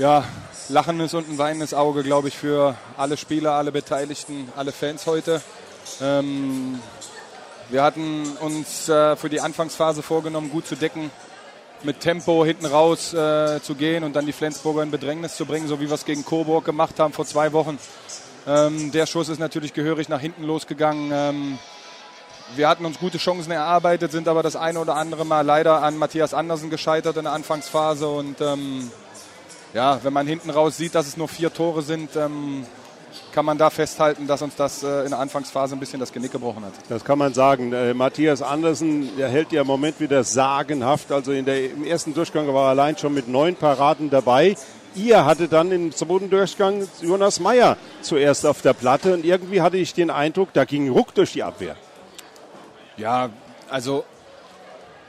ja, lachendes und ein weinendes Auge, glaube ich, für alle Spieler, alle Beteiligten, alle Fans heute. Ähm, wir hatten uns äh, für die Anfangsphase vorgenommen, gut zu decken, mit Tempo hinten raus äh, zu gehen und dann die Flensburger in Bedrängnis zu bringen, so wie wir es gegen Coburg gemacht haben vor zwei Wochen. Ähm, der Schuss ist natürlich gehörig nach hinten losgegangen. Ähm, wir hatten uns gute Chancen erarbeitet, sind aber das eine oder andere Mal leider an Matthias Andersen gescheitert in der Anfangsphase. Und ähm, ja, wenn man hinten raus sieht, dass es nur vier Tore sind, ähm, kann man da festhalten, dass uns das äh, in der Anfangsphase ein bisschen das Genick gebrochen hat. Das kann man sagen. Äh, Matthias Andersen, der hält ja im Moment wieder sagenhaft. Also in der, im ersten Durchgang war er allein schon mit neun Paraden dabei. Ihr hatte dann im zweiten Durchgang Jonas Meyer zuerst auf der Platte und irgendwie hatte ich den Eindruck, da ging Ruck durch die Abwehr. Ja, also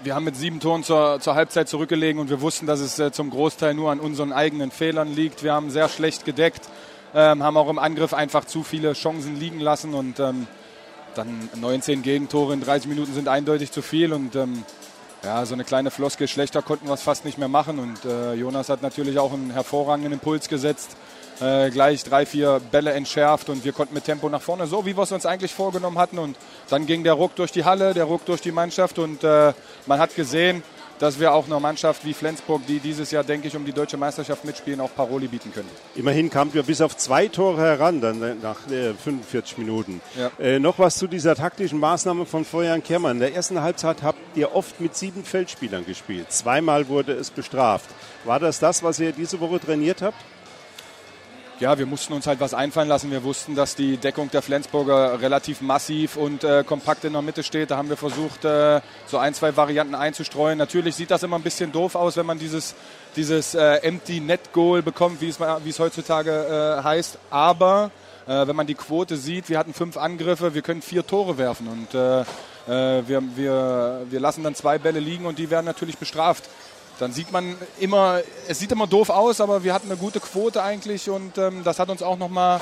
wir haben mit sieben Toren zur, zur Halbzeit zurückgelegen und wir wussten, dass es äh, zum Großteil nur an unseren eigenen Fehlern liegt. Wir haben sehr schlecht gedeckt ähm, haben auch im Angriff einfach zu viele Chancen liegen lassen und ähm, dann 19 Gegentore in 30 Minuten sind eindeutig zu viel und ähm, ja, so eine kleine Floskel schlechter konnten wir es fast nicht mehr machen und äh, Jonas hat natürlich auch einen hervorragenden Impuls gesetzt, äh, gleich drei, vier Bälle entschärft und wir konnten mit Tempo nach vorne, so wie wir es uns eigentlich vorgenommen hatten und dann ging der Ruck durch die Halle, der Ruck durch die Mannschaft und äh, man hat gesehen, dass wir auch einer Mannschaft wie Flensburg, die dieses Jahr, denke ich, um die deutsche Meisterschaft mitspielen, auch Paroli bieten können. Immerhin kamen wir bis auf zwei Tore heran, dann äh, nach äh, 45 Minuten. Ja. Äh, noch was zu dieser taktischen Maßnahme von Florian Kermann. In der ersten Halbzeit habt ihr oft mit sieben Feldspielern gespielt. Zweimal wurde es bestraft. War das das, was ihr diese Woche trainiert habt? Ja, wir mussten uns halt was einfallen lassen. Wir wussten, dass die Deckung der Flensburger relativ massiv und äh, kompakt in der Mitte steht. Da haben wir versucht, äh, so ein, zwei Varianten einzustreuen. Natürlich sieht das immer ein bisschen doof aus, wenn man dieses, dieses äh, Empty Net Goal bekommt, wie es, wie es heutzutage äh, heißt. Aber äh, wenn man die Quote sieht, wir hatten fünf Angriffe, wir können vier Tore werfen und äh, wir, wir, wir lassen dann zwei Bälle liegen und die werden natürlich bestraft dann sieht man immer, es sieht immer doof aus, aber wir hatten eine gute Quote eigentlich und ähm, das hat uns auch nochmal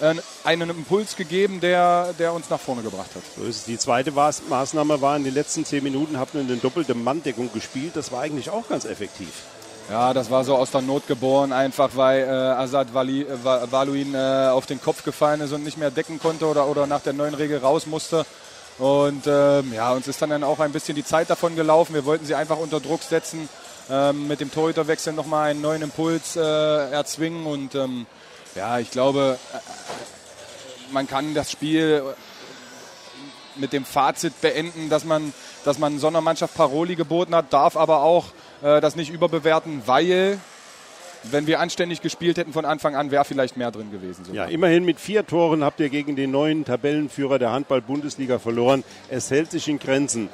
äh, einen Impuls gegeben, der, der uns nach vorne gebracht hat. So. Die zweite Maßnahme war, in den letzten zehn Minuten habt ihr eine doppelte Manndeckung gespielt. Das war eigentlich auch ganz effektiv. Ja, das war so aus der Not geboren, einfach weil äh, Azad Wali, äh, Waluin äh, auf den Kopf gefallen ist und nicht mehr decken konnte oder, oder nach der neuen Regel raus musste. Und ähm, ja, uns ist dann, auch ein bisschen die Zeit davon gelaufen. Wir wollten sie einfach unter Druck setzen ähm, mit dem Torhüterwechsel nochmal einen neuen Impuls äh, erzwingen. Und ähm, ja, ich glaube, äh, man kann das Spiel mit dem Fazit beenden, dass man, dass man so einer Mannschaft Paroli geboten hat, darf aber auch äh, das nicht überbewerten, weil wenn wir anständig gespielt hätten von Anfang an, wäre vielleicht mehr drin gewesen. Sogar. Ja, immerhin mit vier Toren habt ihr gegen den neuen Tabellenführer der Handball-Bundesliga verloren. Es hält sich in Grenzen.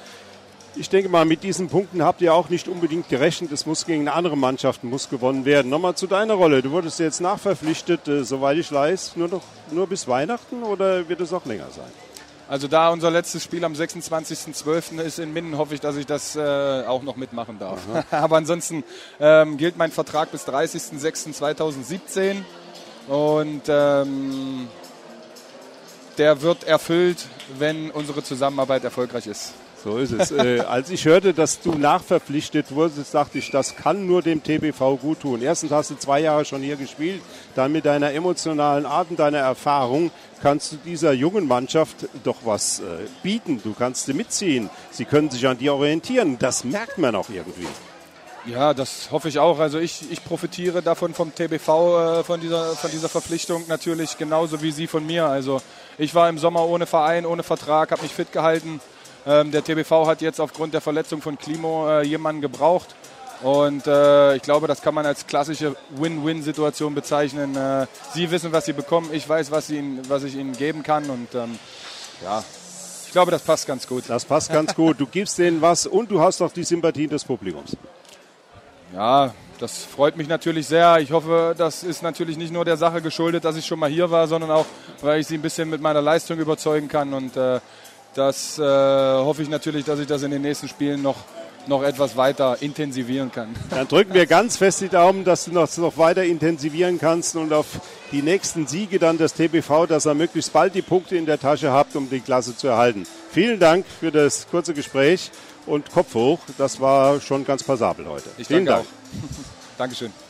Ich denke mal, mit diesen Punkten habt ihr auch nicht unbedingt gerechnet. Es muss gegen andere Mannschaften muss gewonnen werden. Nochmal zu deiner Rolle. Du wurdest jetzt nachverpflichtet, äh, soweit ich weiß, nur, noch, nur bis Weihnachten oder wird es auch länger sein? Also da unser letztes Spiel am 26.12. ist in Minden, hoffe ich, dass ich das äh, auch noch mitmachen darf. Aber ansonsten ähm, gilt mein Vertrag bis 30.06.2017 und ähm, der wird erfüllt, wenn unsere Zusammenarbeit erfolgreich ist. So ist es. äh, als ich hörte, dass du nachverpflichtet wurdest, dachte ich, das kann nur dem TBV gut tun. Erstens hast du zwei Jahre schon hier gespielt, dann mit deiner emotionalen Art und deiner Erfahrung kannst du dieser jungen Mannschaft doch was äh, bieten. Du kannst sie mitziehen. Sie können sich an dir orientieren. Das merkt man auch irgendwie. Ja, das hoffe ich auch. Also ich, ich profitiere davon vom TBV, äh, von, dieser, von dieser Verpflichtung natürlich genauso wie Sie von mir. Also ich war im Sommer ohne Verein, ohne Vertrag, habe mich fit gehalten ähm, der TBV hat jetzt aufgrund der Verletzung von Klimo äh, jemanden gebraucht. Und äh, ich glaube, das kann man als klassische Win-Win-Situation bezeichnen. Äh, sie wissen, was sie bekommen, ich weiß, was, ihnen, was ich ihnen geben kann. Und ähm, ja, ich glaube, das passt ganz gut. Das passt ganz gut. Du gibst denen was und du hast auch die Sympathie des Publikums. Ja, das freut mich natürlich sehr. Ich hoffe, das ist natürlich nicht nur der Sache geschuldet, dass ich schon mal hier war, sondern auch, weil ich sie ein bisschen mit meiner Leistung überzeugen kann. Und äh, das äh, hoffe ich natürlich, dass ich das in den nächsten Spielen noch, noch etwas weiter intensivieren kann. Dann drücken wir ganz fest die Daumen, dass du das noch weiter intensivieren kannst und auf die nächsten Siege dann des TBV, dass er möglichst bald die Punkte in der Tasche habt, um die Klasse zu erhalten. Vielen Dank für das kurze Gespräch und Kopf hoch. Das war schon ganz passabel heute. Ich Vielen danke Dank. auch. Dankeschön.